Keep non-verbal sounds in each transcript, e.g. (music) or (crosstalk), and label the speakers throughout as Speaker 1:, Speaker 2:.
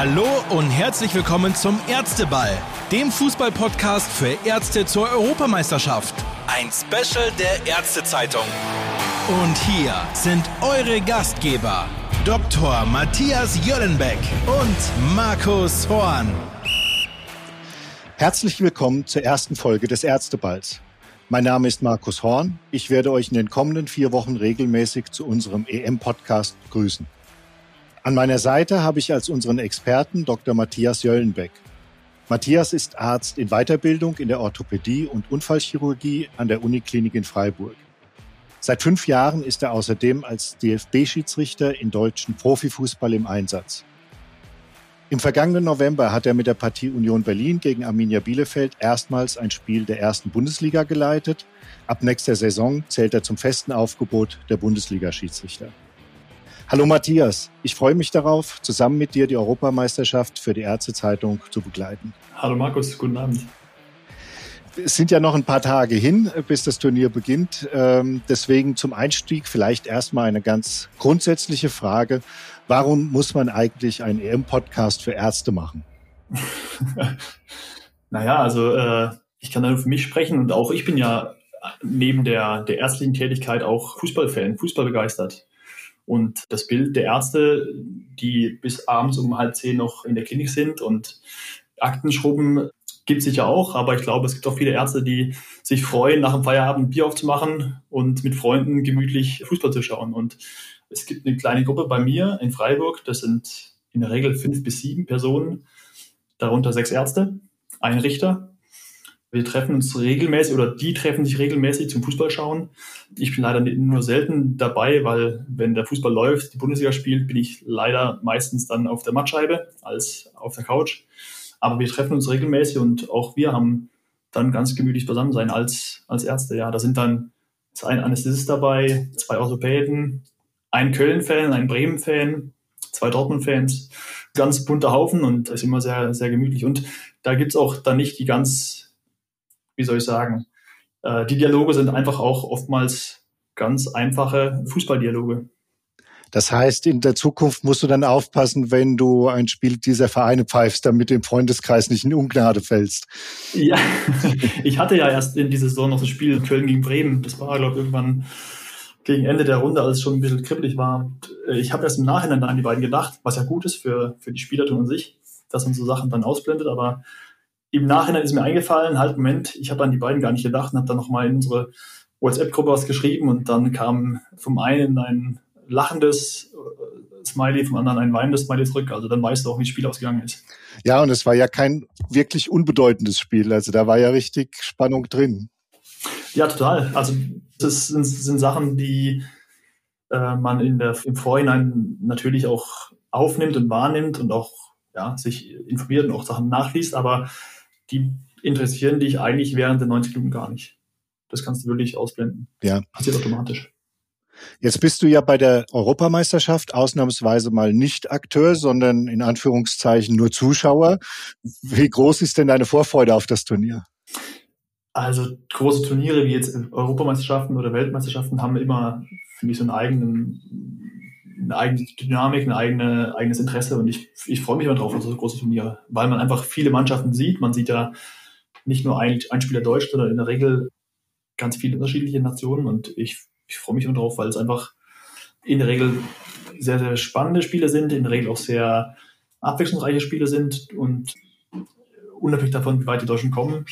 Speaker 1: Hallo und herzlich willkommen zum Ärzteball, dem Fußballpodcast für Ärzte zur Europameisterschaft. Ein Special der Ärztezeitung. Und hier sind eure Gastgeber, Dr. Matthias Jöllenbeck und Markus Horn.
Speaker 2: Herzlich willkommen zur ersten Folge des Ärzteballs. Mein Name ist Markus Horn. Ich werde euch in den kommenden vier Wochen regelmäßig zu unserem EM-Podcast grüßen. An meiner Seite habe ich als unseren Experten Dr. Matthias Jöllenbeck. Matthias ist Arzt in Weiterbildung in der Orthopädie und Unfallchirurgie an der Uniklinik in Freiburg. Seit fünf Jahren ist er außerdem als DFB-Schiedsrichter in deutschen Profifußball im Einsatz. Im vergangenen November hat er mit der Partie Union Berlin gegen Arminia Bielefeld erstmals ein Spiel der ersten Bundesliga geleitet. Ab nächster Saison zählt er zum festen Aufgebot der Bundesliga-Schiedsrichter. Hallo Matthias, ich freue mich darauf, zusammen mit dir die Europameisterschaft für die Ärztezeitung zu begleiten.
Speaker 3: Hallo Markus, guten Abend.
Speaker 2: Es sind ja noch ein paar Tage hin, bis das Turnier beginnt. Ähm, deswegen zum Einstieg vielleicht erstmal eine ganz grundsätzliche Frage. Warum muss man eigentlich einen EM-Podcast für Ärzte machen? (laughs)
Speaker 3: naja, also äh, ich kann da nur für mich sprechen und auch ich bin ja neben der, der ärztlichen Tätigkeit auch Fußballfan, Fußball begeistert. Und das Bild der Ärzte, die bis abends um halb zehn noch in der Klinik sind und Akten schrubben, gibt es sicher auch. Aber ich glaube, es gibt auch viele Ärzte, die sich freuen, nach dem Feierabend Bier aufzumachen und mit Freunden gemütlich Fußball zu schauen. Und es gibt eine kleine Gruppe bei mir in Freiburg. Das sind in der Regel fünf bis sieben Personen, darunter sechs Ärzte, ein Richter wir treffen uns regelmäßig oder die treffen sich regelmäßig zum Fußball schauen. Ich bin leider nur selten dabei, weil wenn der Fußball läuft, die Bundesliga spielt, bin ich leider meistens dann auf der Mattscheibe als auf der Couch. Aber wir treffen uns regelmäßig und auch wir haben dann ganz gemütlich beisammen sein als, als Ärzte. Ja, da sind dann ein Anästhesist dabei, zwei Orthopäden, ein Köln-Fan, ein Bremen-Fan, zwei Dortmund-Fans. Ganz bunter Haufen und ist immer sehr, sehr gemütlich. Und da gibt's auch dann nicht die ganz wie soll ich sagen, äh, die Dialoge sind einfach auch oftmals ganz einfache Fußballdialoge.
Speaker 2: Das heißt, in der Zukunft musst du dann aufpassen, wenn du ein Spiel dieser Vereine pfeifst, damit du im Freundeskreis nicht in Ungnade fällst.
Speaker 3: Ja, (laughs) ich hatte ja erst in dieser Saison noch das Spiel Köln gegen Bremen. Das war, glaube ich, irgendwann gegen Ende der Runde, als es schon ein bisschen kribbelig war. Ich habe erst im Nachhinein an die beiden gedacht, was ja gut ist für, für die Spielertum an sich, dass man so Sachen dann ausblendet. Aber im Nachhinein ist mir eingefallen, halt, Moment, ich habe an die beiden gar nicht gedacht und habe dann nochmal in unsere WhatsApp-Gruppe was geschrieben und dann kam vom einen ein lachendes äh, Smiley, vom anderen ein weinendes Smiley zurück. Also dann weißt du auch, wie das Spiel ausgegangen ist.
Speaker 2: Ja, und es war ja kein wirklich unbedeutendes Spiel. Also da war ja richtig Spannung drin.
Speaker 3: Ja, total. Also das sind, sind Sachen, die äh, man in der, im Vorhinein natürlich auch aufnimmt und wahrnimmt und auch ja, sich informiert und auch Sachen nachliest, aber die interessieren dich eigentlich während der 90 Minuten gar nicht. Das kannst du wirklich ausblenden.
Speaker 2: Ja.
Speaker 3: Passiert automatisch.
Speaker 2: Jetzt bist du ja bei der Europameisterschaft ausnahmsweise mal nicht Akteur, sondern in Anführungszeichen nur Zuschauer. Wie groß ist denn deine Vorfreude auf das Turnier?
Speaker 3: Also große Turniere wie jetzt Europameisterschaften oder Weltmeisterschaften haben immer für mich so einen eigenen eine eigene Dynamik, ein eigene, eigenes Interesse und ich, ich freue mich immer drauf auf so große Turniere, weil man einfach viele Mannschaften sieht. Man sieht ja nicht nur ein, ein Spieler Deutsch, sondern in der Regel ganz viele unterschiedliche Nationen und ich, ich freue mich immer drauf, weil es einfach in der Regel sehr, sehr spannende Spiele sind, in der Regel auch sehr abwechslungsreiche Spiele sind und unabhängig davon, wie weit die Deutschen kommen,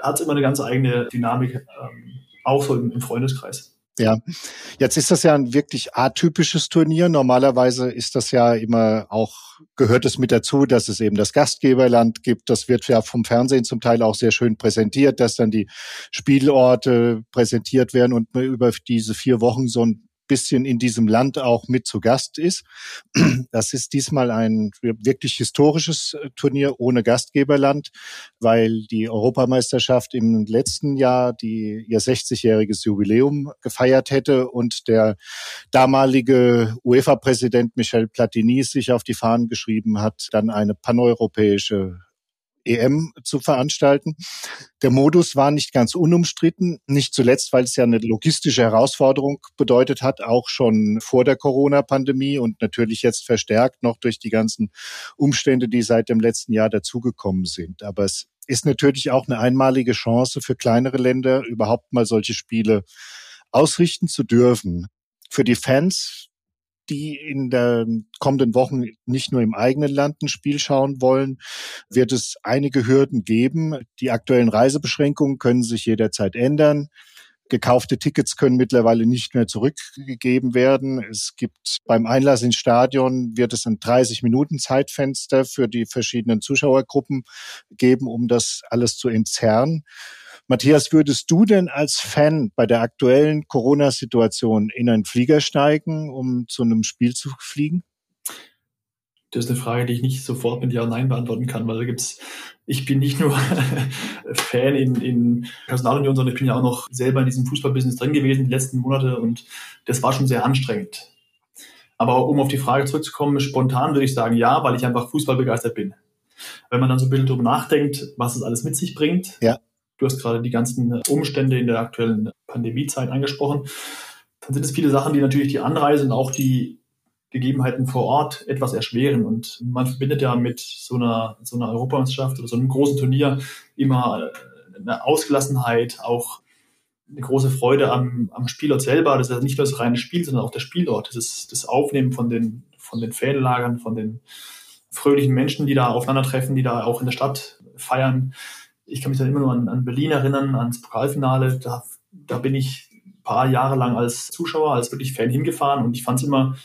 Speaker 3: hat es immer eine ganz eigene Dynamik, ähm, auch so im, im Freundeskreis.
Speaker 2: Ja, jetzt ist das ja ein wirklich atypisches Turnier. Normalerweise ist das ja immer auch, gehört es mit dazu, dass es eben das Gastgeberland gibt. Das wird ja vom Fernsehen zum Teil auch sehr schön präsentiert, dass dann die Spielorte präsentiert werden und über diese vier Wochen so ein bisschen in diesem Land auch mit zu Gast ist. (clears throat) Das ist diesmal ein wirklich historisches äh, Turnier ohne Gastgeberland, weil die Europameisterschaft im letzten Jahr die ihr 60-jähriges Jubiläum gefeiert hätte und der damalige UEFA-Präsident Michel Platini sich auf die Fahnen geschrieben hat, dann eine paneuropäische EM zu veranstalten. Der Modus war nicht ganz unumstritten, nicht zuletzt, weil es ja eine logistische Herausforderung bedeutet hat, auch schon vor der Corona-Pandemie und natürlich jetzt verstärkt noch durch die ganzen Umstände, die seit dem letzten Jahr dazugekommen sind. Aber es ist natürlich auch eine einmalige Chance für kleinere Länder, überhaupt mal solche Spiele ausrichten zu dürfen. Für die Fans die in den kommenden Wochen nicht nur im eigenen Land ein Spiel schauen wollen, wird es einige Hürden geben. Die aktuellen Reisebeschränkungen können sich jederzeit ändern. Gekaufte Tickets können mittlerweile nicht mehr zurückgegeben werden. Es gibt beim Einlass ins Stadion wird es ein 30 Minuten Zeitfenster für die verschiedenen Zuschauergruppen geben, um das alles zu entzerren. Matthias, würdest du denn als Fan bei der aktuellen Corona-Situation in einen Flieger steigen, um zu einem Spiel zu fliegen?
Speaker 3: Das ist eine Frage, die ich nicht sofort mit Ja und Nein beantworten kann, weil da gibt's, ich bin nicht nur (laughs) Fan in, in Personalunion, sondern ich bin ja auch noch selber in diesem Fußballbusiness drin gewesen die letzten Monate und das war schon sehr anstrengend. Aber um auf die Frage zurückzukommen, spontan würde ich sagen ja, weil ich einfach Fußball begeistert bin. Wenn man dann so ein bisschen drüber nachdenkt, was es alles mit sich bringt, ja. Du hast gerade die ganzen Umstände in der aktuellen Pandemiezeit angesprochen. Dann sind es viele Sachen, die natürlich die Anreise und auch die Gegebenheiten vor Ort etwas erschweren. Und man verbindet ja mit so einer, so einer Europameisterschaft oder so einem großen Turnier immer eine Ausgelassenheit, auch eine große Freude am, am Spielort selber. Das ist ja nicht nur das reine Spiel, sondern auch der Spielort. Das ist das Aufnehmen von den, von den Fanlagern, von den fröhlichen Menschen, die da aufeinandertreffen, die da auch in der Stadt feiern ich kann mich dann immer nur an, an Berlin erinnern, ans Pokalfinale. Da, da bin ich ein paar Jahre lang als Zuschauer, als wirklich Fan hingefahren und ich fand es immer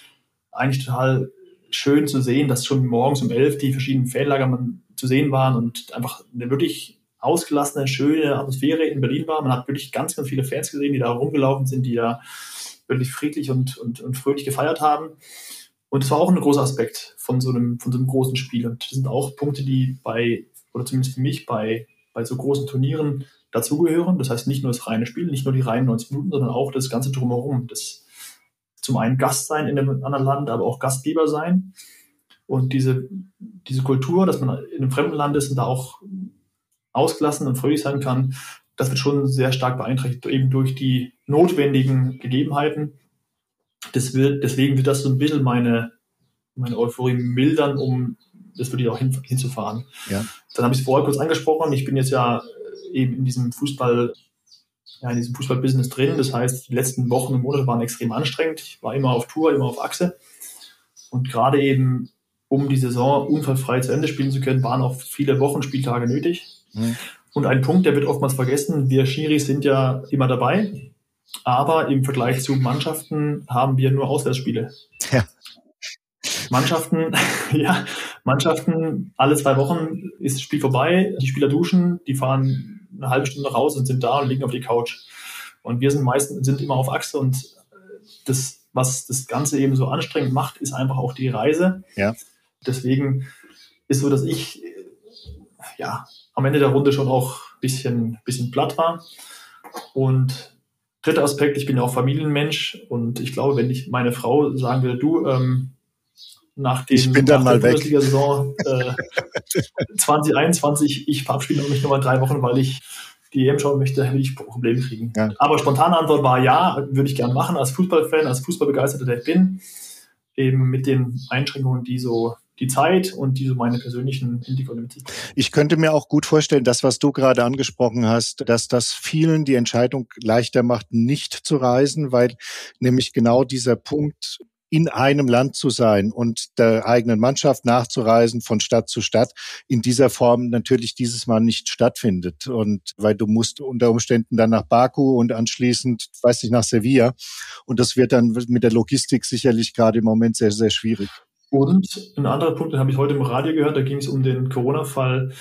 Speaker 3: eigentlich total schön zu sehen, dass schon morgens um elf die verschiedenen Fanlager zu sehen waren und einfach eine wirklich ausgelassene, schöne Atmosphäre in Berlin war. Man hat wirklich ganz, ganz viele Fans gesehen, die da rumgelaufen sind, die da wirklich friedlich und, und, und fröhlich gefeiert haben. Und das war auch ein großer Aspekt von so einem, von so einem großen Spiel. Und das sind auch Punkte, die bei, oder zumindest für mich bei bei so großen Turnieren dazugehören. Das heißt nicht nur das reine Spiel, nicht nur die reinen 90 Minuten, sondern auch das ganze drumherum. Das zum einen Gast sein in einem anderen Land, aber auch Gastgeber sein. Und diese, diese Kultur, dass man in einem fremden Land ist und da auch ausgelassen und fröhlich sein kann, das wird schon sehr stark beeinträchtigt, eben durch die notwendigen Gegebenheiten. Das wird, deswegen wird das so ein bisschen meine, meine Euphorie mildern, um das würde ich auch hin, hinzufahren. Ja. Dann habe ich es vorher kurz angesprochen. Ich bin jetzt ja äh, eben in diesem Fußball, ja, in diesem Fußballbusiness drin. Das heißt, die letzten Wochen und Monate waren extrem anstrengend. Ich war immer auf Tour, immer auf Achse. Und gerade eben, um die Saison unfallfrei zu Ende spielen zu können, waren auch viele Wochenspieltage nötig. Mhm. Und ein Punkt, der wird oftmals vergessen, wir Schiris sind ja immer dabei, aber im Vergleich zu Mannschaften haben wir nur Auswärtsspiele. Ja. Mannschaften, (laughs) ja, Mannschaften, alle zwei Wochen ist das Spiel vorbei, die Spieler duschen, die fahren eine halbe Stunde raus und sind da und liegen auf die Couch. Und wir sind meistens, sind immer auf Achse und das, was das Ganze eben so anstrengend macht, ist einfach auch die Reise. Ja. Deswegen ist so, dass ich, ja, am Ende der Runde schon auch ein bisschen, bisschen platt war. Und dritter Aspekt, ich bin ja auch Familienmensch und ich glaube, wenn ich meine Frau sagen würde, du, ähm, nach dem
Speaker 2: ich bin dann mal weg.
Speaker 3: Saison äh, (laughs) 2021, ich verabschiede mich nur mal drei Wochen, weil ich die EM schauen möchte, will ich Probleme kriegen. Ja. Aber spontane Antwort war ja, würde ich gerne machen als Fußballfan, als Fußballbegeisterter, der ich bin, eben mit den Einschränkungen, die so die Zeit und diese meine persönlichen Hintergründe
Speaker 2: Ich könnte mir auch gut vorstellen, das, was du gerade angesprochen hast, dass das vielen die Entscheidung leichter macht, nicht zu reisen, weil nämlich genau dieser Punkt in einem Land zu sein und der eigenen Mannschaft nachzureisen von Stadt zu Stadt in dieser Form natürlich dieses Mal nicht stattfindet. Und weil du musst unter Umständen dann nach Baku und anschließend, weiß ich, nach Sevilla. Und das wird dann mit der Logistik sicherlich gerade im Moment sehr, sehr schwierig.
Speaker 3: Und ein anderer Punkt, den habe ich heute im Radio gehört, da ging es um den Corona-Fall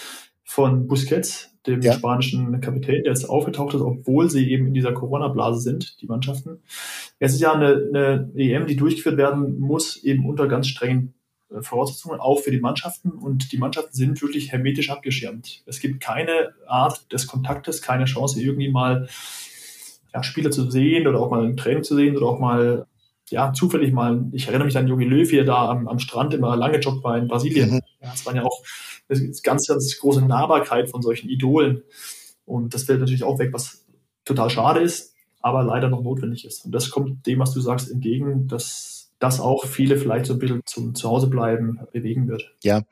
Speaker 3: von Busquets, dem ja. spanischen Kapitän, der jetzt aufgetaucht ist, obwohl sie eben in dieser Corona-Blase sind, die Mannschaften. Es ist ja eine, eine EM, die durchgeführt werden muss, eben unter ganz strengen äh, Voraussetzungen, auch für die Mannschaften. Und die Mannschaften sind wirklich hermetisch abgeschirmt. Es gibt keine Art des Kontaktes, keine Chance, irgendwie mal ja, Spieler zu sehen oder auch mal ein Training zu sehen oder auch mal ja, zufällig mal, ich erinnere mich an Jogi Löw, wie er da am, am Strand immer lange joggt war in Brasilien. Mhm. Ja, das waren ja auch eine ganz, ganz große Nahbarkeit von solchen Idolen. Und das fällt natürlich auch weg, was total schade ist, aber leider noch notwendig ist. Und das kommt dem, was du sagst, entgegen, dass das auch viele vielleicht so ein bisschen zum Zuhausebleiben bewegen wird.
Speaker 2: Ja,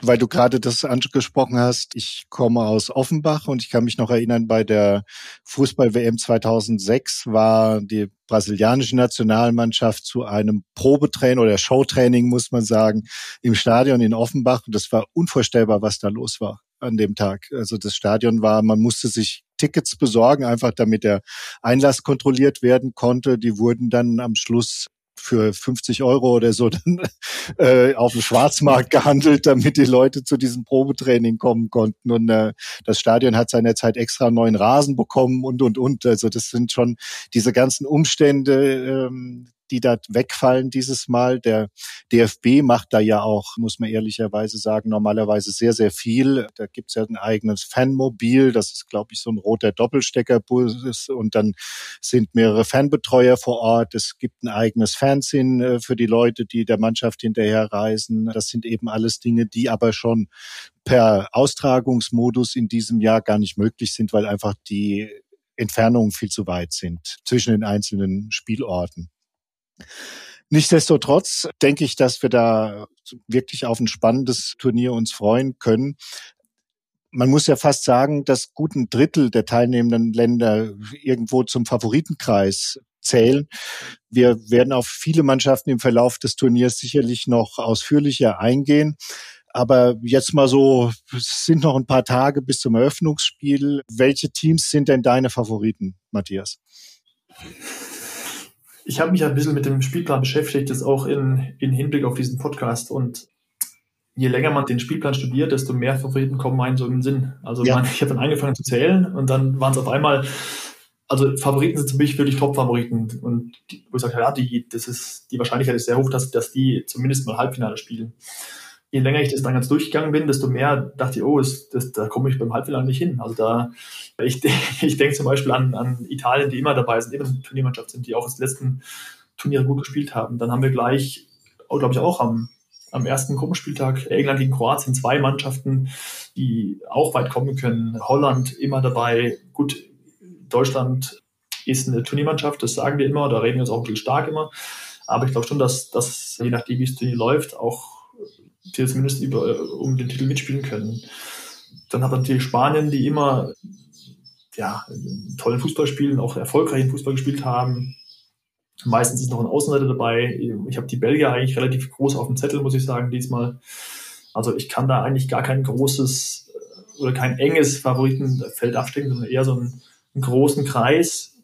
Speaker 2: weil du gerade das angesprochen hast. Ich komme aus Offenbach und ich kann mich noch erinnern, bei der Fußball-WM 2006 war die brasilianische Nationalmannschaft zu einem Probetraining oder Showtraining, muss man sagen, im Stadion in Offenbach. Und das war unvorstellbar, was da los war an dem Tag. Also das Stadion war, man musste sich Tickets besorgen, einfach damit der Einlass kontrolliert werden konnte. Die wurden dann am Schluss für 50 Euro oder so dann (laughs) äh, auf dem Schwarzmarkt gehandelt, damit die Leute zu diesem Probetraining kommen konnten. Und äh, das Stadion hat seinerzeit extra neuen Rasen bekommen und und und. Also das sind schon diese ganzen Umstände, ähm, die da wegfallen dieses Mal. Der DFB macht da ja auch, muss man ehrlicherweise sagen, normalerweise sehr, sehr viel. Da gibt's ja ein eigenes Fanmobil, das ist, glaube ich, so ein roter Doppelsteckerbus und dann sind mehrere Fanbetreuer vor Ort. Es gibt ein eigenes Fernsehen äh, für die Leute, die der Mannschaft hinterher reisen. Das sind eben alles Dinge, die aber schon per Austragungsmodus in diesem Jahr gar nicht möglich sind, weil einfach die Entfernungen viel zu weit sind zwischen den einzelnen Spielorten. Nichtsdestotrotz denke ich, dass wir da wirklich auf ein spannendes Turnier uns freuen können. Man muss ja fast sagen, dass gut ein Drittel der teilnehmenden Länder irgendwo zum Favoritenkreis zählen. Wir werden auf viele Mannschaften im Verlauf des Turniers sicherlich noch ausführlicher eingehen. Aber jetzt mal so, es sind noch ein paar Tage bis zum Eröffnungsspiel. Welche Teams sind denn deine Favoriten, Matthias?
Speaker 3: Ich habe mich ein bisschen mit dem Spielplan beschäftigt, jetzt auch in, in Hinblick auf diesen Podcast. Und je länger man den Spielplan studiert, desto mehr Favoriten kommen einem so in den Sinn. Also ja. man, ich habe dann angefangen zu zählen und dann waren es auf einmal, also Favoriten sind für mich wirklich Top-Favoriten. Und die, wo ich sage, ja, die, das ist, die Wahrscheinlichkeit ist sehr hoch, dass, dass die zumindest mal Halbfinale spielen je länger ich das dann ganz durchgegangen bin, desto mehr dachte ich, oh, das, das, da komme ich beim Halbfinale nicht hin. Also da, ich, (laughs) ich denke zum Beispiel an, an Italien, die immer dabei sind, immer eine Turniermannschaft sind, die auch das letzten Turnier gut gespielt haben. Dann haben wir gleich, oh, glaube ich, auch am, am ersten Gruppenspieltag England gegen Kroatien zwei Mannschaften, die auch weit kommen können. Holland immer dabei. Gut, Deutschland ist eine Turniermannschaft, das sagen wir immer, da reden wir uns auch ein bisschen stark immer. Aber ich glaube schon, dass, dass je nachdem, wie das Turnier läuft, auch die zumindest über, um den Titel mitspielen können. Dann hat natürlich Spanien, die immer ja, tollen Fußball spielen, auch erfolgreichen Fußball gespielt haben. Meistens ist noch ein Außenseiter dabei. Ich habe die Belgier eigentlich relativ groß auf dem Zettel, muss ich sagen, diesmal. Also ich kann da eigentlich gar kein großes äh, oder kein enges Favoritenfeld abstecken, sondern eher so einen, einen großen Kreis,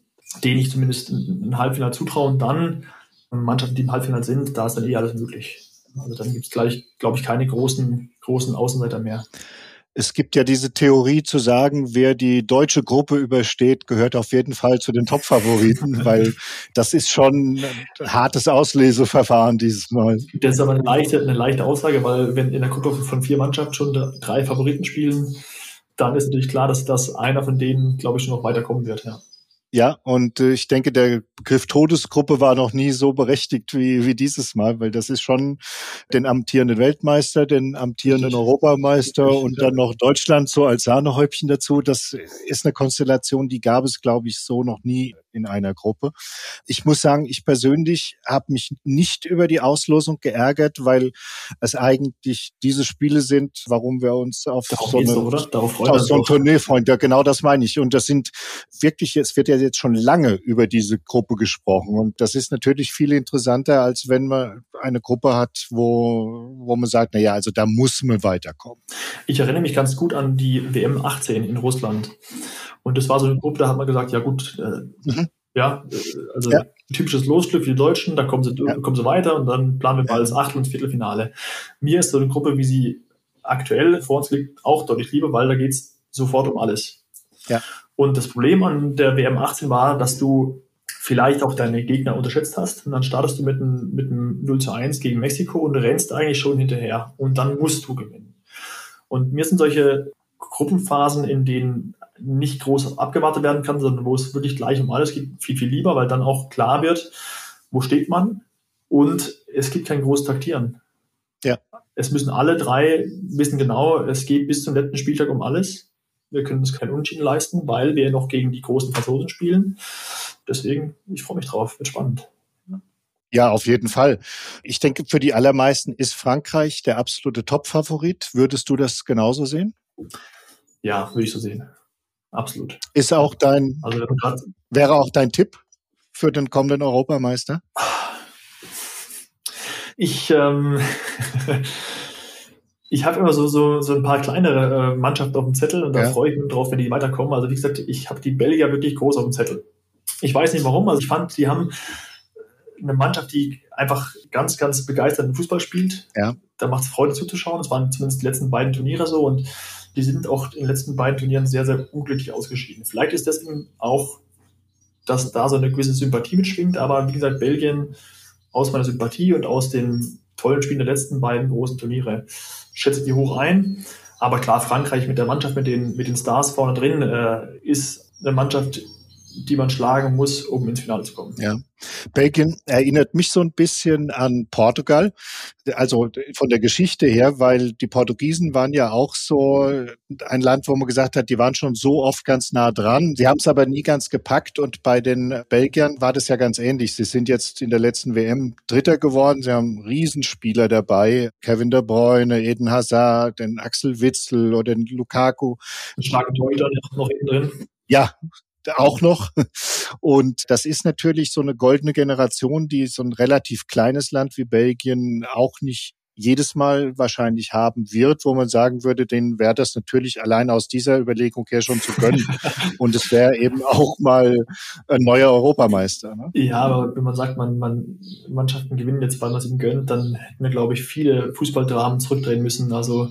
Speaker 3: den ich zumindest ein Halbfinale zutraue. Und dann Mannschaften, die im Halbfinale sind, da ist dann eh alles möglich. Also dann gibt es gleich, glaube ich, keine großen, großen Außenseiter mehr.
Speaker 2: Es gibt ja diese Theorie zu sagen, wer die deutsche Gruppe übersteht, gehört auf jeden Fall zu den Top-Favoriten, (laughs) weil das ist schon ein hartes Ausleseverfahren dieses Mal.
Speaker 3: Das ist aber eine leichte, eine leichte Aussage, weil wenn in der Gruppe von vier Mannschaften schon drei Favoriten spielen, dann ist natürlich klar, dass das einer von denen, glaube ich, schon noch weiterkommen wird, ja.
Speaker 2: Ja, und äh, ich denke, der Begriff Todesgruppe war noch nie so berechtigt wie, wie dieses Mal, weil das ist schon den amtierenden Weltmeister, den amtierenden Europameister und dann noch Deutschland so als Sahnehäubchen dazu. Das ist eine Konstellation, die gab es, glaube ich, so noch nie in einer Gruppe. Ich muss sagen, ich persönlich habe mich nicht über die Auslosung geärgert, weil es eigentlich diese Spiele sind, warum wir uns auf Darauf so, eine,
Speaker 3: auf
Speaker 2: so ein Tournee freuen. Ja, genau das meine ich. Und das sind wirklich, es wird ja jetzt schon lange über diese Gruppe gesprochen. Und das ist natürlich viel interessanter, als wenn man eine Gruppe hat, wo, wo man sagt, na ja, also da muss man weiterkommen.
Speaker 3: Ich erinnere mich ganz gut an die WM 18 in Russland. Und das war so eine Gruppe, da hat man gesagt, ja gut, äh, mhm. Ja, äh, also ja. typisches Losglück für die Deutschen, da kommen sie, ja. kommen sie weiter und dann planen wir mal das Achtel- und Viertelfinale. Mir ist so eine Gruppe, wie sie aktuell vor uns liegt, auch deutlich lieber, weil da geht's sofort um alles. Ja. Und das Problem an der WM 18 war, dass du vielleicht auch deine Gegner unterschätzt hast. Und dann startest du mit einem, mit einem 0 zu 1 gegen Mexiko und rennst eigentlich schon hinterher. Und dann musst du gewinnen. Und mir sind solche Gruppenphasen, in denen nicht groß abgewartet werden kann, sondern wo es wirklich gleich um alles geht, viel, viel lieber, weil dann auch klar wird, wo steht man und es gibt kein großes Taktieren. Ja. Es müssen alle drei wissen genau, es geht bis zum letzten Spieltag um alles. Wir können uns kein Unentschieden leisten, weil wir noch gegen die großen Franzosen spielen. Deswegen, ich freue mich drauf, wird spannend.
Speaker 2: Ja, auf jeden Fall. Ich denke, für die allermeisten ist Frankreich der absolute Top-Favorit. Würdest du das genauso sehen?
Speaker 3: Ja, würde ich so sehen. Absolut.
Speaker 2: Ist auch dein, also, wäre auch dein Tipp für den kommenden Europameister?
Speaker 3: Ich, ähm, (laughs) ich habe immer so, so, so ein paar kleinere äh, Mannschaften auf dem Zettel und da ja. freue ich mich drauf, wenn die weiterkommen. Also wie gesagt, ich habe die Belgier wirklich groß auf dem Zettel. Ich weiß nicht warum, also ich fand, die haben eine Mannschaft, die einfach ganz, ganz begeisterten Fußball spielt. Ja. Da macht es Freude zuzuschauen. Das waren zumindest die letzten beiden Turniere so und die sind auch in den letzten beiden Turnieren sehr, sehr unglücklich ausgeschieden. Vielleicht ist deswegen auch, dass da so eine gewisse Sympathie mitschwingt, aber wie gesagt, Belgien aus meiner Sympathie und aus den tollen Spielen der letzten beiden großen Turniere schätze ich die hoch ein. Aber klar, Frankreich mit der Mannschaft, mit den, mit den Stars vorne drin, äh, ist eine Mannschaft, die man schlagen muss, um ins Finale zu kommen.
Speaker 2: Ja. Belgien erinnert mich so ein bisschen an Portugal, also von der Geschichte her, weil die Portugiesen waren ja auch so ein Land, wo man gesagt hat, die waren schon so oft ganz nah dran. Sie haben es aber nie ganz gepackt und bei den Belgiern war das ja ganz ähnlich. Sie sind jetzt in der letzten WM Dritter geworden. Sie haben Riesenspieler dabei. Kevin De Bruyne, Eden Hazard, den Axel Witzel oder den Lukaku.
Speaker 3: Torhüter noch hinten drin.
Speaker 2: Ja, auch noch. Und das ist natürlich so eine goldene Generation, die so ein relativ kleines Land wie Belgien auch nicht jedes Mal wahrscheinlich haben wird, wo man sagen würde, denen wäre das natürlich allein aus dieser Überlegung her schon zu gönnen. (laughs) Und es wäre eben auch mal ein neuer Europameister. Ne?
Speaker 3: Ja, aber wenn man sagt, man, man Mannschaften gewinnen jetzt, weil man es ihnen gönnt, dann hätten wir, glaube ich, viele Fußballdramen zurückdrehen müssen. Also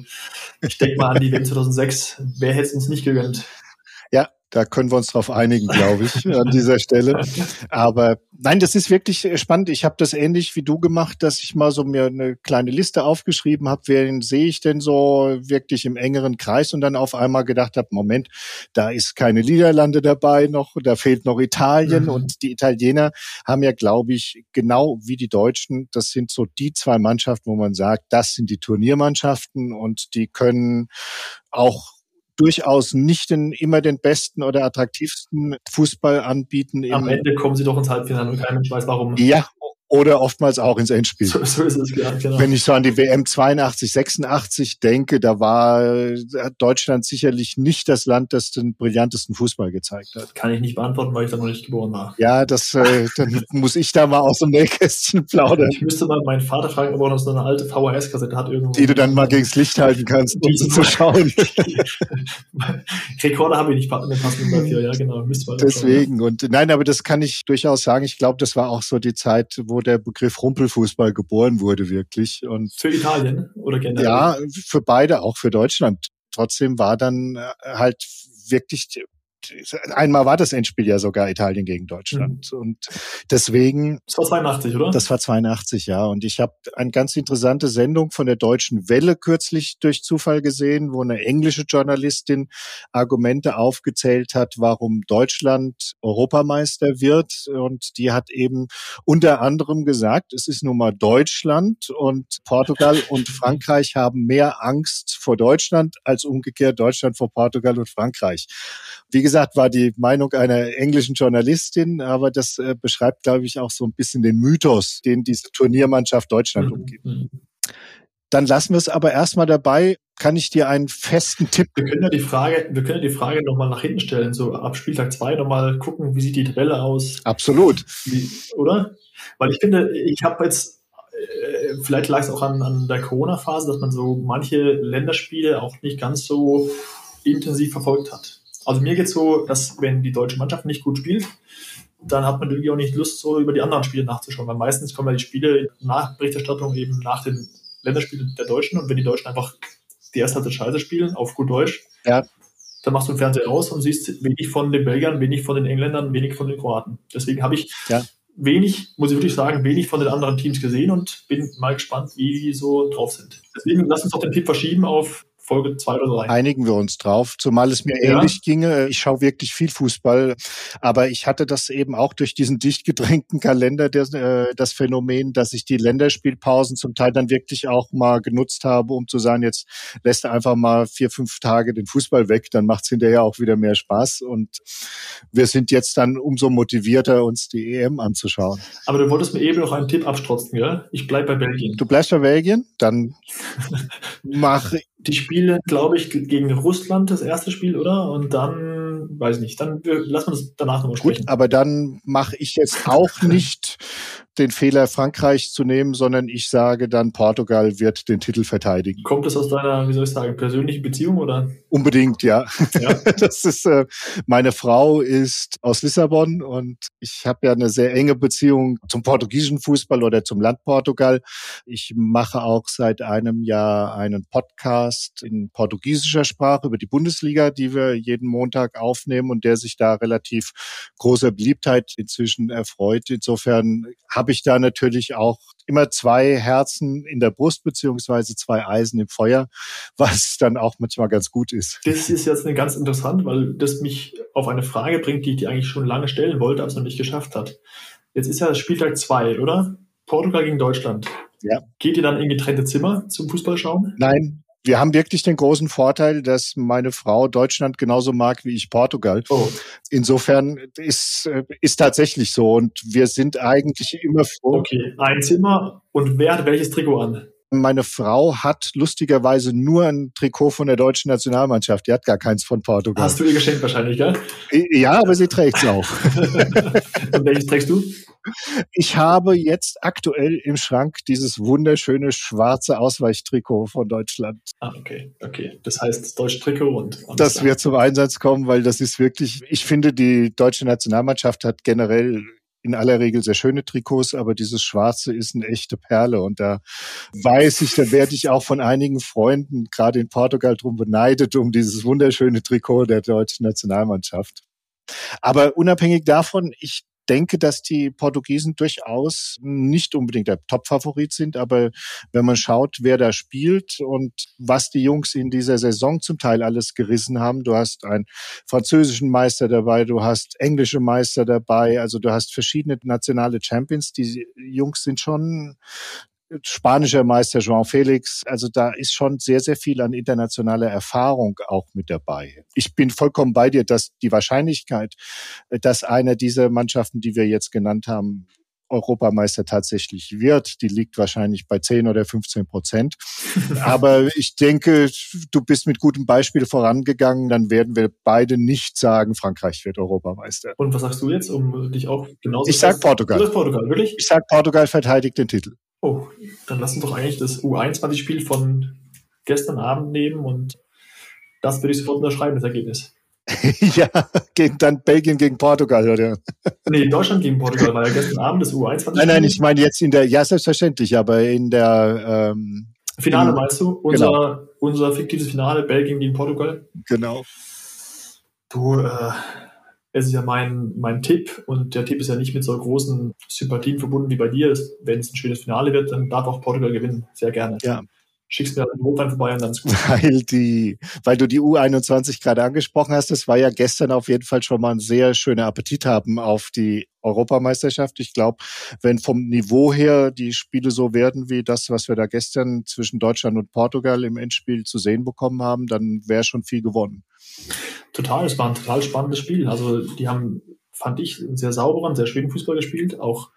Speaker 3: ich denke mal an die WM 2006. Wer hätte es uns nicht gegönnt?
Speaker 2: Ja, da können wir uns drauf einigen, glaube ich, an dieser Stelle. Aber nein, das ist wirklich spannend. Ich habe das ähnlich wie du gemacht, dass ich mal so mir eine kleine Liste aufgeschrieben habe, wen sehe ich denn so wirklich im engeren Kreis und dann auf einmal gedacht habe, Moment, da ist keine Niederlande dabei noch, da fehlt noch Italien mhm. und die Italiener haben ja, glaube ich, genau wie die Deutschen, das sind so die zwei Mannschaften, wo man sagt, das sind die Turniermannschaften und die können auch durchaus nicht den, immer den besten oder attraktivsten Fußball anbieten.
Speaker 3: Am Ende kommen sie doch ins Halbfinale und kein Mensch weiß warum.
Speaker 2: Ja, oder oftmals auch ins Endspiel.
Speaker 3: So, so ist es, ja, genau.
Speaker 2: Wenn ich so an die WM 82, 86 denke, da war Deutschland sicherlich nicht das Land, das den brillantesten Fußball gezeigt hat.
Speaker 3: Kann ich nicht beantworten, weil ich da noch nicht geboren war.
Speaker 2: Ja, das, äh, dann muss ich da mal aus dem Nähkästchen plaudern.
Speaker 3: Ich müsste mal meinen Vater fragen, ob er noch so eine alte VHS-Kassette hat irgendwo.
Speaker 2: Die du dann mal gegens Licht halten kannst, um sie zu schauen. (laughs)
Speaker 3: Rekorder habe ich nicht passend dafür, ja, genau.
Speaker 2: Deswegen, schauen, und nein, aber das kann ich durchaus sagen. Ich glaube, das war auch so die Zeit, wo der Begriff Rumpelfußball geboren wurde, wirklich. Und
Speaker 3: für Italien oder generell?
Speaker 2: Ja, für beide, auch für Deutschland. Trotzdem war dann äh, halt wirklich einmal war das Endspiel ja sogar Italien gegen Deutschland. Mhm. Und deswegen.
Speaker 3: Das war 82, oder?
Speaker 2: Das war 82, ja. Und ich habe eine ganz interessante Sendung von der Deutschen Welle kürzlich durch Zufall gesehen, wo eine englische Journalistin Argumente aufgezählt hat, warum Deutschland Europameister wird. Und die hat eben unter anderem gesagt, es ist nun mal Deutschland und Portugal (laughs) und Frankreich haben mehr Angst vor Deutschland als umgekehrt Deutschland vor Portugal und Frankreich. Wie gesagt, war die Meinung einer englischen Journalistin, aber das äh, beschreibt, glaube ich, auch so ein bisschen den Mythos, den diese Turniermannschaft Deutschland mhm. umgibt. Dann lassen wir es aber erstmal dabei. Kann ich dir einen festen Tipp?
Speaker 3: Wir können ja die Frage, wir können ja die Frage nochmal nach hinten stellen, so ab Spieltag zwei nochmal gucken, wie sieht die Tabelle aus?
Speaker 2: Absolut.
Speaker 3: Wie, oder? Weil ich finde, ich habe jetzt, äh, vielleicht lag es auch an, an der Corona-Phase, dass man so manche Länderspiele auch nicht ganz so intensiv verfolgt hat. Also mir geht es so, dass wenn die deutsche Mannschaft nicht gut spielt, dann hat man irgendwie auch nicht Lust, so über die anderen Spiele nachzuschauen, weil meistens kommen ja die Spiele nach Berichterstattung eben nach den Länderspielen der Deutschen und wenn die Deutschen einfach die erste Halbzeit scheiße spielen, auf gut Deutsch, ja. dann machst du den Fernseher aus und siehst wenig von den Belgiern, wenig von den Engländern, wenig von den Kroaten. Deswegen habe ich ja. wenig, muss ich wirklich sagen, wenig von den anderen Teams gesehen und bin mal gespannt, wie die so drauf sind. Deswegen lass uns doch den Tipp verschieben auf Folge zwei oder drei.
Speaker 2: Einigen wir uns drauf, zumal es mir ja. ähnlich ginge. Ich schaue wirklich viel Fußball, aber ich hatte das eben auch durch diesen dicht gedrängten Kalender, der, äh, das Phänomen, dass ich die Länderspielpausen zum Teil dann wirklich auch mal genutzt habe, um zu sagen, jetzt lässt er einfach mal vier, fünf Tage den Fußball weg, dann macht es hinterher auch wieder mehr Spaß. Und wir sind jetzt dann umso motivierter, uns die EM anzuschauen.
Speaker 3: Aber du wolltest mir eben noch einen Tipp abstrotzen, gell? Ich bleib bei Belgien.
Speaker 2: Du bleibst bei Belgien? Dann (laughs) mach
Speaker 3: die Spiele, glaube ich, gegen Russland das erste Spiel, oder? Und dann, weiß ich nicht, dann lassen wir das danach nochmal sprechen.
Speaker 2: Gut, aber dann mache ich jetzt auch (laughs) nicht den Fehler, Frankreich zu nehmen, sondern ich sage dann, Portugal wird den Titel verteidigen.
Speaker 3: Kommt das aus deiner, wie soll ich sagen, persönlichen Beziehung oder?
Speaker 2: Unbedingt, ja. ja. (laughs) Das ist, äh, meine Frau ist aus Lissabon und ich habe ja eine sehr enge Beziehung zum portugiesischen Fußball oder zum Land Portugal. Ich mache auch seit einem Jahr einen Podcast in portugiesischer Sprache über die Bundesliga, die wir jeden Montag aufnehmen und der sich da relativ großer Beliebtheit inzwischen erfreut. Insofern habe ich da natürlich auch immer zwei Herzen in der Brust beziehungsweise zwei Eisen im Feuer, (laughs) was dann auch manchmal ganz gut ist.
Speaker 3: Das ist jetzt eine ganz interessant, weil das mich auf eine Frage bringt, die ich dir eigentlich schon lange stellen wollte, aber es noch nicht geschafft hat. Jetzt ist ja Spieltag zwei, oder? Portugal gegen Deutschland.
Speaker 2: Ja.
Speaker 3: Geht ihr dann in getrennte Zimmer zum Fußball schauen?
Speaker 2: Nein, wir haben wirklich den großen Vorteil, dass meine Frau Deutschland genauso mag wie ich Portugal. Oh. Insofern ist, äh, ist tatsächlich so und wir sind eigentlich immer froh.
Speaker 3: Okay, ein Zimmer und wer hat welches Trikot an?
Speaker 2: Meine Frau hat lustigerweise nur ein Trikot von der deutschen Nationalmannschaft. Die hat gar keins von Portugal.
Speaker 3: Hast du ihr geschenkt wahrscheinlich, gell?
Speaker 2: Ja, aber sie trägt es auch. (laughs)
Speaker 3: und welches trägst du?
Speaker 2: Ich habe jetzt aktuell im Schrank dieses wunderschöne schwarze Ausweichtrikot von Deutschland.
Speaker 3: Ah, okay, okay. Das heißt deutsche Trikot und.
Speaker 2: und das wird zum Einsatz kommen, weil das ist wirklich, ich finde, die deutsche Nationalmannschaft hat generell in aller Regel sehr schöne Trikots, aber dieses Schwarze ist eine echte Perle. Und da weiß ich, da werde ich auch von einigen Freunden, gerade in Portugal, drum beneidet, um dieses wunderschöne Trikot der deutschen Nationalmannschaft. Aber unabhängig davon, ich denke, dass die Portugiesen durchaus nicht unbedingt der Top-Favorit sind, aber wenn man schaut, wer da spielt und was die Jungs in dieser Saison zum Teil alles gerissen haben, du hast einen französischen Meister dabei, du hast englische Meister dabei, also du hast verschiedene nationale Champions, die Jungs sind schon spanischer Meister João Felix. Also da ist schon sehr, sehr viel an internationaler Erfahrung auch mit dabei. Ich bin vollkommen bei dir, dass die Wahrscheinlichkeit, dass einer dieser Mannschaften, die wir jetzt genannt haben, Europameister tatsächlich wird, die liegt wahrscheinlich bei 10 oder 15 Prozent. (laughs) Aber ich denke, du bist mit gutem Beispiel vorangegangen, dann werden wir beide nicht sagen, Frankreich wird Europameister.
Speaker 3: Und was sagst du jetzt, um dich auch genauso
Speaker 2: Ich sag Portugal.
Speaker 3: Du Portugal, wirklich?
Speaker 2: Ich sag Portugal verteidigt den Titel.
Speaker 3: Oh, dann lass uns doch eigentlich das U21-Spiel von gestern Abend nehmen und das würde ich sofort unterschreiben, das Ergebnis. (laughs)
Speaker 2: ja, gegen dann Belgien gegen Portugal, oder?
Speaker 3: nee, Deutschland gegen Portugal war ja gestern Abend das U21.
Speaker 2: Nein, nein, ich meine jetzt in der, ja, selbstverständlich, aber in der
Speaker 3: ähm, Finale meinst du? Unser, genau. unser fiktives Finale, Belgien gegen Portugal?
Speaker 2: Genau.
Speaker 3: Du, äh, es ist ja mein, mein Tipp und der Tipp ist ja nicht mit so großen Sympathien verbunden wie bei dir. Wenn es ein schönes Finale wird, dann darf auch Portugal gewinnen. Sehr gerne.
Speaker 2: Ja.
Speaker 3: Schickst mir einen Rotwein vorbei und dann ist gut. (laughs)
Speaker 2: Weil, die, weil du die U21 gerade angesprochen hast, das war ja gestern auf jeden Fall schon mal ein sehr schöner Appetit haben auf die Europameisterschaft. Ich glaube, wenn vom Niveau her die Spiele so werden wie das, was wir da gestern zwischen Deutschland und Portugal im Endspiel zu sehen bekommen haben, dann wäre schon viel gewonnen.
Speaker 3: Total, es war ein total spannendes Spiel. Also die haben, fand ich, einen sehr sauberen, sehr schönen Fußball gespielt. Auch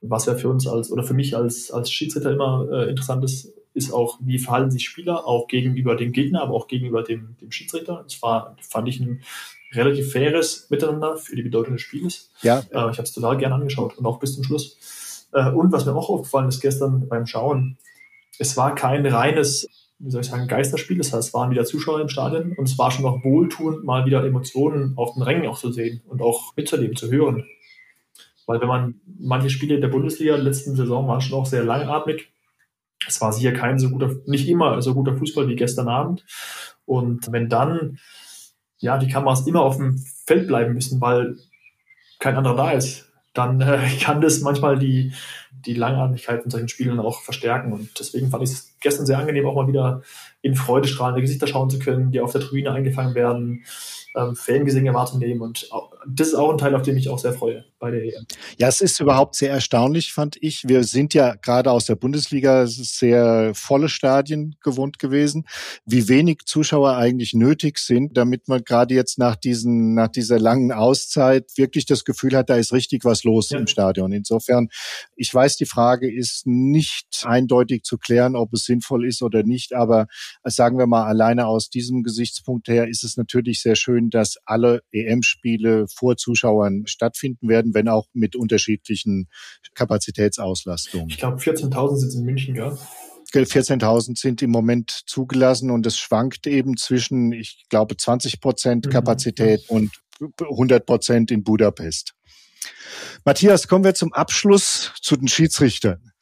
Speaker 3: was ja für uns als oder für mich als, als Schiedsrichter immer äh, interessant ist, ist auch, wie verhalten sich Spieler auch gegenüber dem Gegner, aber auch gegenüber dem, dem Schiedsrichter. Es war, fand ich, ein relativ faires Miteinander für die Bedeutung des Spiels.
Speaker 2: Ja.
Speaker 3: Äh, ich habe es total gerne angeschaut und auch bis zum Schluss. Äh, und was mir auch aufgefallen ist gestern beim Schauen, es war kein reines wie soll ich sagen, Geisterspiel. Das heißt, es waren wieder Zuschauer im Stadion und es war schon noch wohltuend, mal wieder Emotionen auf den Rängen auch zu sehen und auch mitzuerleben, zu hören. Weil wenn man manche Spiele der Bundesliga letzten Saison waren schon auch sehr langatmig. Es war sicher kein so guter, nicht immer so guter Fußball wie gestern Abend. Und wenn dann, ja, die Kameras immer auf dem Feld bleiben müssen, weil kein anderer da ist, dann äh, (laughs) kann das manchmal die, die Langatmigkeit von solchen Spielen auch verstärken. Und deswegen fand ich es gestern sehr angenehm, auch mal wieder in freudestrahlende Gesichter schauen zu können, die auf der Tribüne eingefangen werden, ähm, Fangesinge wahrzunehmen. Und das ist auch ein Teil, auf den ich auch sehr freue bei der EM.
Speaker 2: Ja, es ist überhaupt sehr erstaunlich, fand ich. Wir sind ja gerade aus der Bundesliga sehr volle Stadien gewohnt gewesen, wie wenig Zuschauer eigentlich nötig sind, damit man gerade jetzt nach diesen, nach dieser langen Auszeit wirklich das Gefühl hat, da ist richtig was los ja. im Stadion. Insofern, ich weiß, die Frage ist nicht eindeutig zu klären, ob es sinnvoll ist oder nicht, aber sagen wir mal alleine aus diesem Gesichtspunkt her ist es natürlich sehr schön, dass alle EM-Spiele vor Zuschauern stattfinden werden, wenn auch mit unterschiedlichen Kapazitätsauslastungen.
Speaker 3: Ich glaube, 14.000 sind in München, ja.
Speaker 2: 14.000 sind im Moment zugelassen und es schwankt eben zwischen, ich glaube, 20 Prozent mhm. Kapazität mhm. und 100 Prozent in Budapest. Matthias, kommen wir zum Abschluss zu den Schiedsrichtern.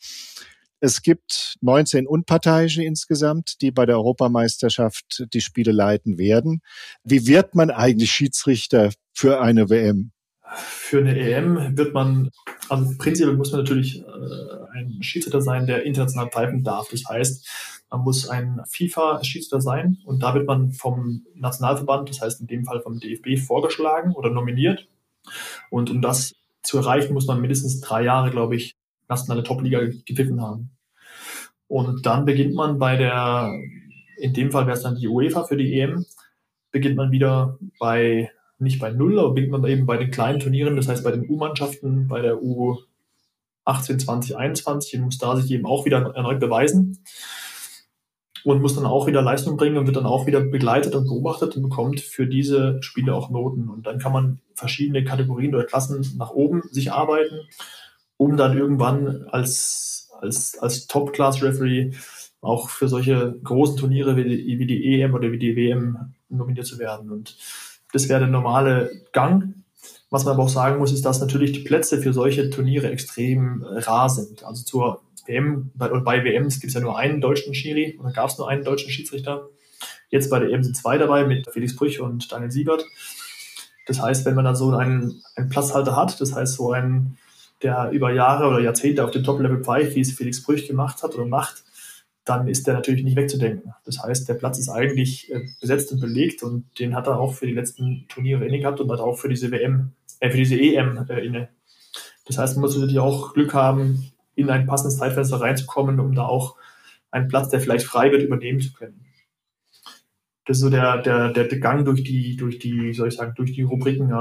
Speaker 2: Es gibt 19 Unparteiische insgesamt, die bei der Europameisterschaft die Spiele leiten werden. Wie wird man eigentlich Schiedsrichter für eine WM?
Speaker 3: Für eine EM wird man, also prinzipiell muss man natürlich äh, ein Schiedsrichter sein, der international pfeifen darf. Das heißt, man muss ein FIFA-Schiedsrichter sein und da wird man vom Nationalverband, das heißt in dem Fall vom DFB, vorgeschlagen oder nominiert. Und um das zu erreichen, muss man mindestens drei Jahre, glaube ich, nationale Top-Liga gepfiffen haben. Und dann beginnt man bei der, in dem Fall wäre es dann die UEFA für die EM, beginnt man wieder bei, nicht bei Null, aber beginnt man eben bei den kleinen Turnieren, das heißt bei den U-Mannschaften, bei der U 18, 20, 21 und muss da sich eben auch wieder erneut beweisen und muss dann auch wieder Leistung bringen und wird dann auch wieder begleitet und beobachtet und bekommt für diese Spiele auch Noten. Und dann kann man verschiedene Kategorien oder Klassen nach oben sich arbeiten um dann irgendwann als, als, als Top-Class-Referee auch für solche großen Turniere wie die, wie die EM oder wie die WM nominiert zu werden. Und das wäre der normale Gang. Was man aber auch sagen muss, ist, dass natürlich die Plätze für solche Turniere extrem rar sind. Also zur WM, bei, bei WMs gibt es ja nur einen deutschen Schiri oder gab es nur einen deutschen Schiedsrichter. Jetzt bei der EM sind zwei dabei mit Felix Brüch und Daniel Siebert. Das heißt, wenn man dann so einen, einen Platzhalter hat, das heißt so einen der über Jahre oder Jahrzehnte auf dem Top-Level pfeift, wie es Felix Brüch gemacht hat oder macht, dann ist der natürlich nicht wegzudenken. Das heißt, der Platz ist eigentlich äh, besetzt und belegt und den hat er auch für die letzten Turniere inne gehabt und hat auch für diese WM, äh, für diese EM äh, inne. Das heißt, man muss natürlich auch Glück haben, in ein passendes Zeitfenster reinzukommen, um da auch einen Platz, der vielleicht frei wird, übernehmen zu können. Das ist so der, der, der Gang durch die, durch die, soll ich sagen, durch die Rubriken,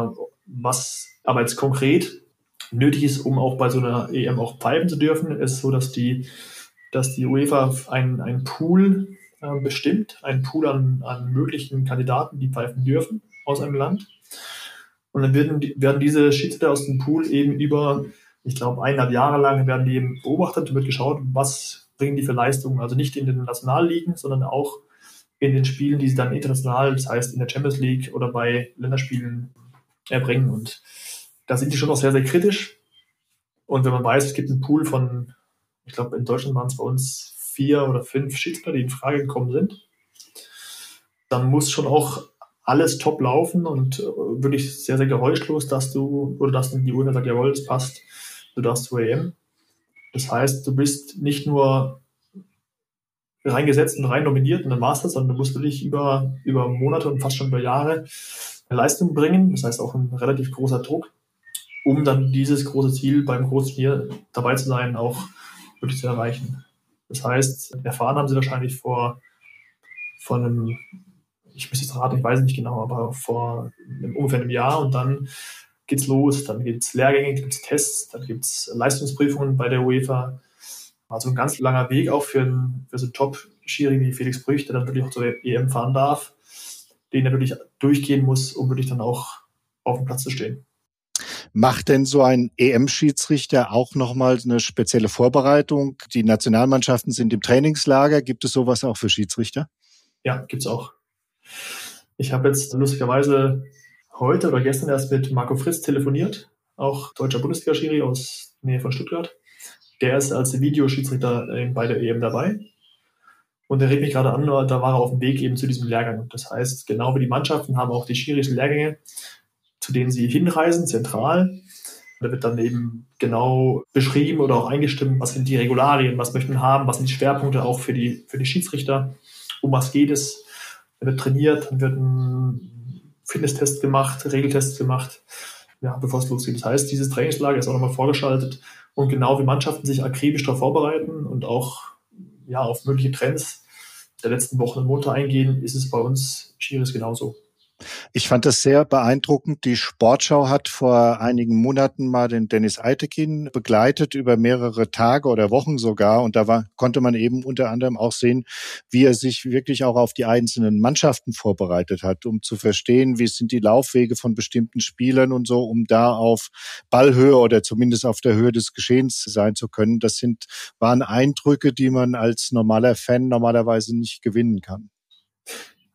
Speaker 3: was aber jetzt konkret nötig ist, um auch bei so einer EM auch pfeifen zu dürfen, ist so, dass die, dass die UEFA einen, einen Pool äh, bestimmt, einen Pool an, an möglichen Kandidaten, die pfeifen dürfen aus einem Land. Und dann werden, werden diese Schiedsrichter aus dem Pool eben über, ich glaube, eineinhalb Jahre lang werden die eben beobachtet und wird geschaut, was bringen die für Leistungen. Also nicht in den Nationalligen, sondern auch in den Spielen, die sie dann international, das heißt in der Champions League oder bei Länderspielen erbringen. Und da sind die schon noch sehr, sehr kritisch. Und wenn man weiß, es gibt einen Pool von, ich glaube, in Deutschland waren es bei uns vier oder fünf Schiedsrichter, die in Frage gekommen sind, dann muss schon auch alles top laufen und äh, wirklich sehr, sehr geräuschlos, dass du, oder dass die UEFA sagt, jawohl, es passt, du darfst zur EM. Das heißt, du bist nicht nur reingesetzt und rein nominiert und dann war's das, sondern du musst wirklich über, über Monate und fast schon über Jahre Leistung bringen. Das heißt auch ein relativ großer Druck um dann dieses große Ziel beim Großturnier dabei zu sein, auch wirklich zu erreichen. Das heißt, erfahren haben sie wahrscheinlich vor, vor einem, ich müsste jetzt raten, ich weiß nicht genau, aber vor einem, ungefähr einem Jahr und dann geht's los, dann gibt's Lehrgänge, gibt's Tests, dann gibt's Leistungsprüfungen bei der UEFA. Also ein ganz langer Weg auch für, einen, für so einen Top-Schiri wie Felix Brüch, der dann wirklich auch zur EM fahren darf, den er wirklich durchgehen muss, um wirklich dann auch auf dem Platz zu stehen.
Speaker 2: Macht denn so ein EM-Schiedsrichter auch nochmal eine spezielle Vorbereitung? Die Nationalmannschaften sind im Trainingslager. Gibt es sowas auch für Schiedsrichter?
Speaker 3: Ja, gibt's auch. Ich habe jetzt lustigerweise heute oder gestern erst mit Marco Fritz telefoniert, auch deutscher Bundesliga-Schiri aus Nähe von Stuttgart. Der ist als Videoschiedsrichter bei der EM dabei. Und er redet mich gerade an, da war er auf dem Weg eben zu diesem Lehrgang. Das heißt, genau wie die Mannschaften haben auch die Schiris Lehrgänge zu denen sie hinreisen, zentral. Da wird dann eben genau beschrieben oder auch eingestimmt, was sind die Regularien, was möchten wir haben, was sind die Schwerpunkte auch für die, für die Schiedsrichter, um was geht es. Da wird trainiert, dann wird ein Fitnesstest gemacht, Regeltest gemacht, ja, bevor es losgeht. Das heißt, dieses Trainingslager ist auch nochmal vorgeschaltet und genau wie Mannschaften sich akribisch darauf vorbereiten und auch ja, auf mögliche Trends der letzten Wochen und Monate eingehen, ist es bei uns Schiris genauso.
Speaker 2: Ich fand das sehr beeindruckend. Die Sportschau hat vor einigen Monaten mal den Dennis Eitekin begleitet über mehrere Tage oder Wochen sogar. Und da war, konnte man eben unter anderem auch sehen, wie er sich wirklich auch auf die einzelnen Mannschaften vorbereitet hat, um zu verstehen, wie sind die Laufwege von bestimmten Spielern und so, um da auf Ballhöhe oder zumindest auf der Höhe des Geschehens sein zu können. Das sind, waren Eindrücke, die man als normaler Fan normalerweise nicht gewinnen kann.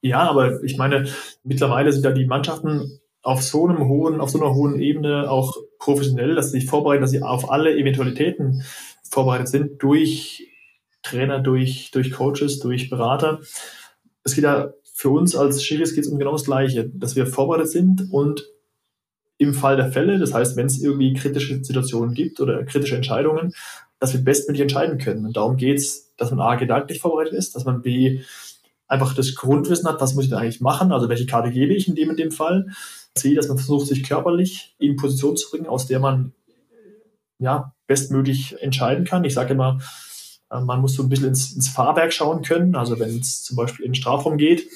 Speaker 3: Ja, aber ich meine, mittlerweile sind ja die Mannschaften auf so einem hohen, auf so einer hohen Ebene auch professionell, dass sie sich vorbereiten, dass sie auf alle Eventualitäten vorbereitet sind durch Trainer, durch, durch Coaches, durch Berater. Es geht ja für uns als Schiris geht es um genau das Gleiche, dass wir vorbereitet sind und im Fall der Fälle, das heißt, wenn es irgendwie kritische Situationen gibt oder kritische Entscheidungen, dass wir bestmöglich entscheiden können. Und darum geht es, dass man A, gedanklich vorbereitet ist, dass man B, einfach das Grundwissen hat, was muss ich da eigentlich machen, also welche Karte gebe ich in dem in dem Fall. sehe, dass man versucht, sich körperlich in Position zu bringen, aus der man ja bestmöglich entscheiden kann. Ich sage immer, äh, man muss so ein bisschen ins, ins Fahrwerk schauen können. Also wenn es zum Beispiel in den Strafraum geht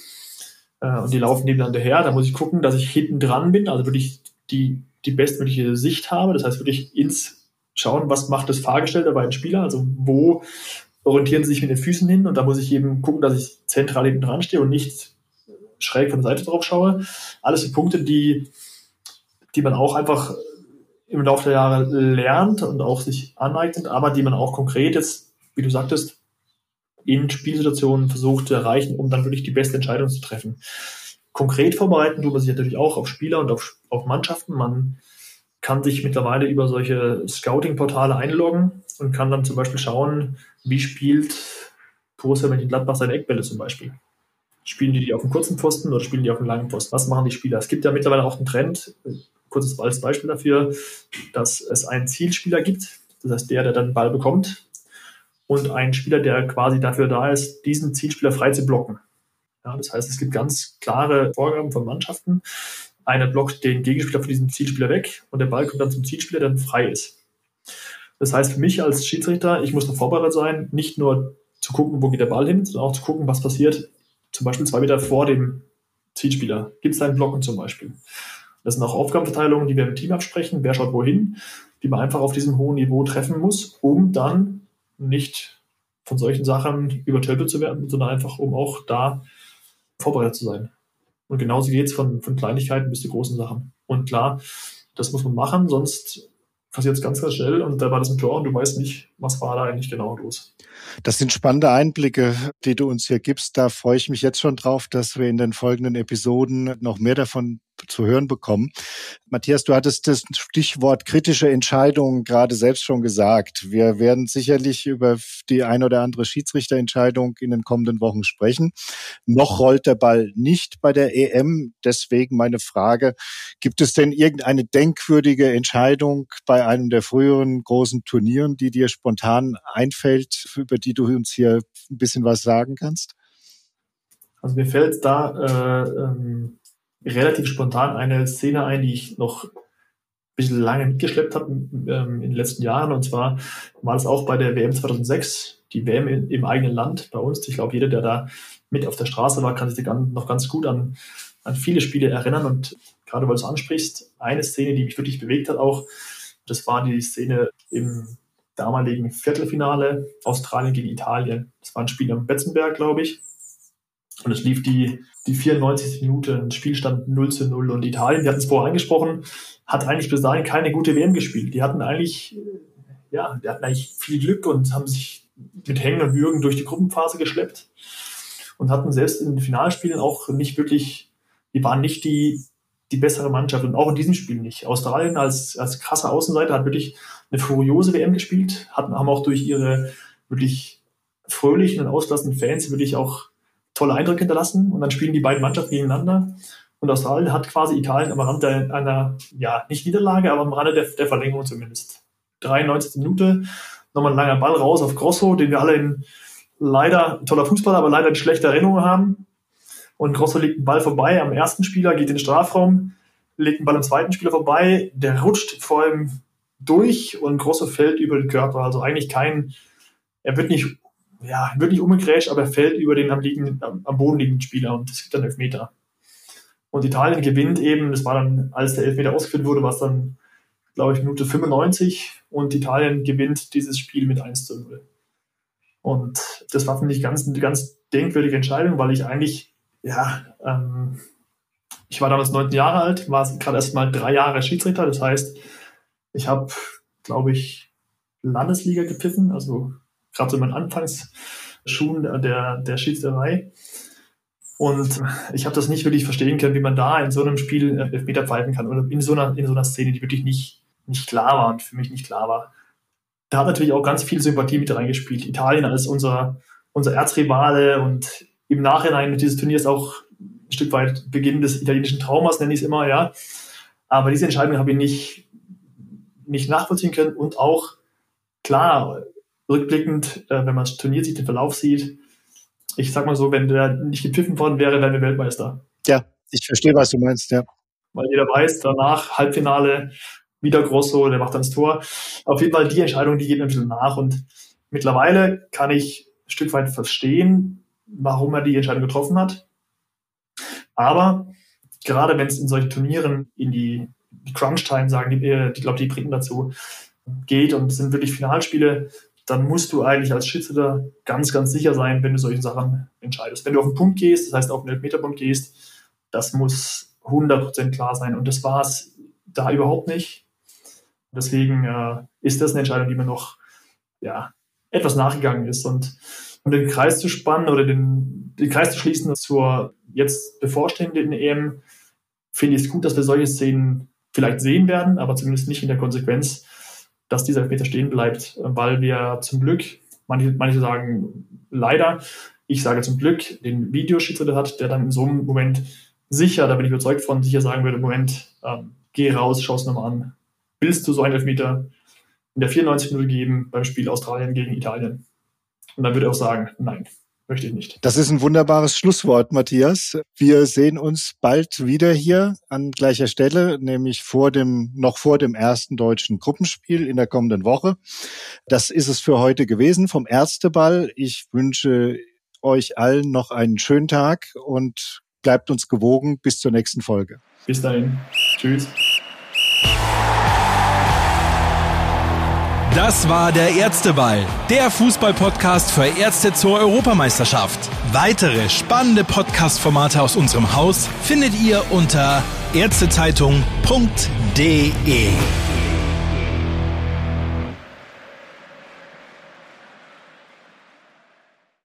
Speaker 3: äh, und die laufen nebeneinander her, dann muss ich gucken, dass ich hinten dran bin, also wirklich die, die bestmögliche Sicht habe. Das heißt wirklich ins Schauen, was macht das Fahrgestellte bei einem Spieler, also wo orientieren sie sich mit den Füßen hin und da muss ich eben gucken, dass ich zentral hinten dran stehe und nicht schräg von der Seite drauf schaue. Alles die Punkte, die, die man auch einfach im Laufe der Jahre lernt und auch sich aneignet, aber die man auch konkret jetzt, wie du sagtest, in Spielsituationen versucht zu erreichen, um dann wirklich die beste Entscheidung zu treffen. Konkret vorbereiten tut man sich natürlich auch auf Spieler und auf, auf Mannschaften. Man kann sich mittlerweile über solche Scouting-Portale einloggen und kann dann zum Beispiel schauen, wie spielt Borussia Mönchengladbach seine Eckbälle zum Beispiel. Spielen die die auf dem kurzen Pfosten oder spielen die auf dem langen Pfosten? Was machen die Spieler? Es gibt ja mittlerweile auch einen Trend, kurzes als Beispiel dafür, dass es einen Zielspieler gibt, das heißt der, der dann den Ball bekommt, und einen Spieler, der quasi dafür da ist, diesen Zielspieler frei zu blocken. Ja, das heißt, es gibt ganz klare Vorgaben von Mannschaften, einer blockt den Gegenspieler von diesem Zielspieler weg und der Ball kommt dann zum Zielspieler, der dann frei ist. Das heißt für mich als Schiedsrichter, ich muss noch vorbereitet sein, nicht nur zu gucken, wo geht der Ball hin, sondern auch zu gucken, was passiert, zum Beispiel zwei Meter vor dem Zielspieler. Gibt es da einen Blocken zum Beispiel? Das sind auch Aufgabenverteilungen, die wir im Team absprechen, wer schaut wohin, die man einfach auf diesem hohen Niveau treffen muss, um dann nicht von solchen Sachen übertölpelt zu werden, sondern einfach, um auch da vorbereitet zu sein. Und genauso geht es von, von Kleinigkeiten bis zu großen Sachen. Und klar, das muss man machen, sonst passiert es ganz, ganz schnell und da war das ein Tor und du weißt nicht, was war da eigentlich genau los.
Speaker 2: Das sind spannende Einblicke, die du uns hier gibst. Da freue ich mich jetzt schon drauf, dass wir in den folgenden Episoden noch mehr davon zu hören bekommen. Matthias, du hattest das Stichwort kritische Entscheidungen gerade selbst schon gesagt. Wir werden sicherlich über die ein oder andere Schiedsrichterentscheidung in den kommenden Wochen sprechen. Noch rollt der Ball nicht bei der EM. Deswegen meine Frage, gibt es denn irgendeine denkwürdige Entscheidung bei einem der früheren großen Turnieren, die dir spontan einfällt, über die du uns hier ein bisschen was sagen kannst?
Speaker 3: Also mir fällt da äh, ähm relativ spontan eine Szene ein, die ich noch ein bisschen lange mitgeschleppt habe ähm, in den letzten Jahren. Und zwar war es auch bei der WM 2006, die WM im eigenen Land bei uns. Ich glaube, jeder, der da mit auf der Straße war, kann sich noch ganz gut an, an viele Spiele erinnern. Und gerade weil du es ansprichst, eine Szene, die mich wirklich bewegt hat auch, das war die Szene im damaligen Viertelfinale Australien gegen Italien. Das war ein Spiel am Betzenberg, glaube ich. Und es lief die, die 94. Minute, Spielstand 0 zu 0. Und Italien, wir hatten es vorher angesprochen, hat eigentlich bis dahin keine gute WM gespielt. Die hatten eigentlich, ja, die hatten eigentlich viel Glück und haben sich mit Hängen und Würgen durch die Gruppenphase geschleppt und hatten selbst in den Finalspielen auch nicht wirklich, die waren nicht die, die bessere Mannschaft und auch in diesem Spiel nicht. Australien als, als krasser Außenseiter hat wirklich eine furiose WM gespielt, hatten, haben auch durch ihre wirklich fröhlichen und auslassenden Fans wirklich auch tolle Eindrücke hinterlassen und dann spielen die beiden Mannschaften gegeneinander Und Australien hat quasi Italien am Rand einer, ja, nicht Niederlage, aber am Rande der, der Verlängerung zumindest. 93. Minute, nochmal ein langer Ball raus auf Grosso, den wir alle in leider, toller Fußballer, aber leider in schlechter Erinnerung haben. Und Grosso legt den Ball vorbei am ersten Spieler, geht in den Strafraum, legt den Ball am zweiten Spieler vorbei, der rutscht vor ihm durch und Grosso fällt über den Körper. Also eigentlich kein, er wird nicht, ja, wird nicht umgegrätscht, aber er fällt über den am, liegenden, am Boden liegenden Spieler und es gibt dann Elfmeter. Und Italien gewinnt eben, das war dann, als der Elfmeter ausgeführt wurde, war es dann, glaube ich, Minute 95 und Italien gewinnt dieses Spiel mit 1 zu 0. Und das war für mich ganz, eine ganz denkwürdige Entscheidung, weil ich eigentlich, ja, ähm, ich war damals 19 Jahre alt, war gerade erst mal drei Jahre Schiedsrichter. Das heißt, ich habe, glaube ich, Landesliga gepfiffen, also gerade so in meinen Anfangsschuhen der, der Schiedsrichterei. Und ich habe das nicht wirklich verstehen können, wie man da in so einem Spiel äh, Elfmeter pfeifen kann oder in so einer, in so einer Szene, die wirklich nicht, nicht klar war und für mich nicht klar war. Da hat natürlich auch ganz viel Sympathie mit reingespielt. Italien als unser, unser Erzrivale und im Nachhinein dieses Turniers auch ein Stück weit Beginn des italienischen Traumas, nenne ich es immer, ja. Aber diese Entscheidung habe ich nicht, nicht nachvollziehen können und auch klar, rückblickend, äh, wenn man das Turnier sieht, den Verlauf sieht, ich sag mal so, wenn der nicht gepfiffen worden wäre, wären wir Weltmeister.
Speaker 2: Ja, ich verstehe, was du meinst, ja.
Speaker 3: Weil jeder weiß, danach Halbfinale, wieder Grosso, der macht dann das Tor. Auf jeden Fall die Entscheidung, die geht ein bisschen nach und mittlerweile kann ich ein Stück weit verstehen, warum er die Entscheidung getroffen hat. Aber gerade wenn es in solchen Turnieren in die, die Crunch-Time, sagen die, die glaube die Briten dazu, geht und es sind wirklich Finalspiele, dann musst du eigentlich als Schiedsrichter ganz, ganz sicher sein, wenn du solche Sachen entscheidest. Wenn du auf den Punkt gehst, das heißt auf den Elfmeterpunkt gehst, das muss 100% klar sein. Und das war es da überhaupt nicht. Deswegen äh, ist das eine Entscheidung, die mir noch ja, etwas nachgegangen ist. Und um den Kreis zu spannen oder den, den Kreis zu schließen zur jetzt bevorstehenden EM, finde ich es gut, dass wir solche Szenen vielleicht sehen werden, aber zumindest nicht in der Konsequenz dass dieser Elfmeter stehen bleibt, weil wir zum Glück, manche, manche sagen leider, ich sage zum Glück, den Videoschiedsrichter hat, der dann in so einem Moment sicher, da bin ich überzeugt von, sicher sagen würde, Moment, ähm, geh raus, schau es nochmal an. Willst du so einen Elfmeter in der 94 Minute geben beim Spiel Australien gegen Italien? Und dann würde er auch sagen, nein möchte ich nicht.
Speaker 2: Das ist ein wunderbares Schlusswort, Matthias. Wir sehen uns bald wieder hier an gleicher Stelle, nämlich vor dem, noch vor dem ersten deutschen Gruppenspiel in der kommenden Woche. Das ist es für heute gewesen vom Ärzteball. Ich wünsche euch allen noch einen schönen Tag und bleibt uns gewogen. Bis zur nächsten Folge.
Speaker 3: Bis dahin. Tschüss.
Speaker 1: Das war der Ärzteball, der Fußballpodcast für Ärzte zur Europameisterschaft. Weitere spannende Podcast-Formate aus unserem Haus findet ihr unter ärztezeitung.de.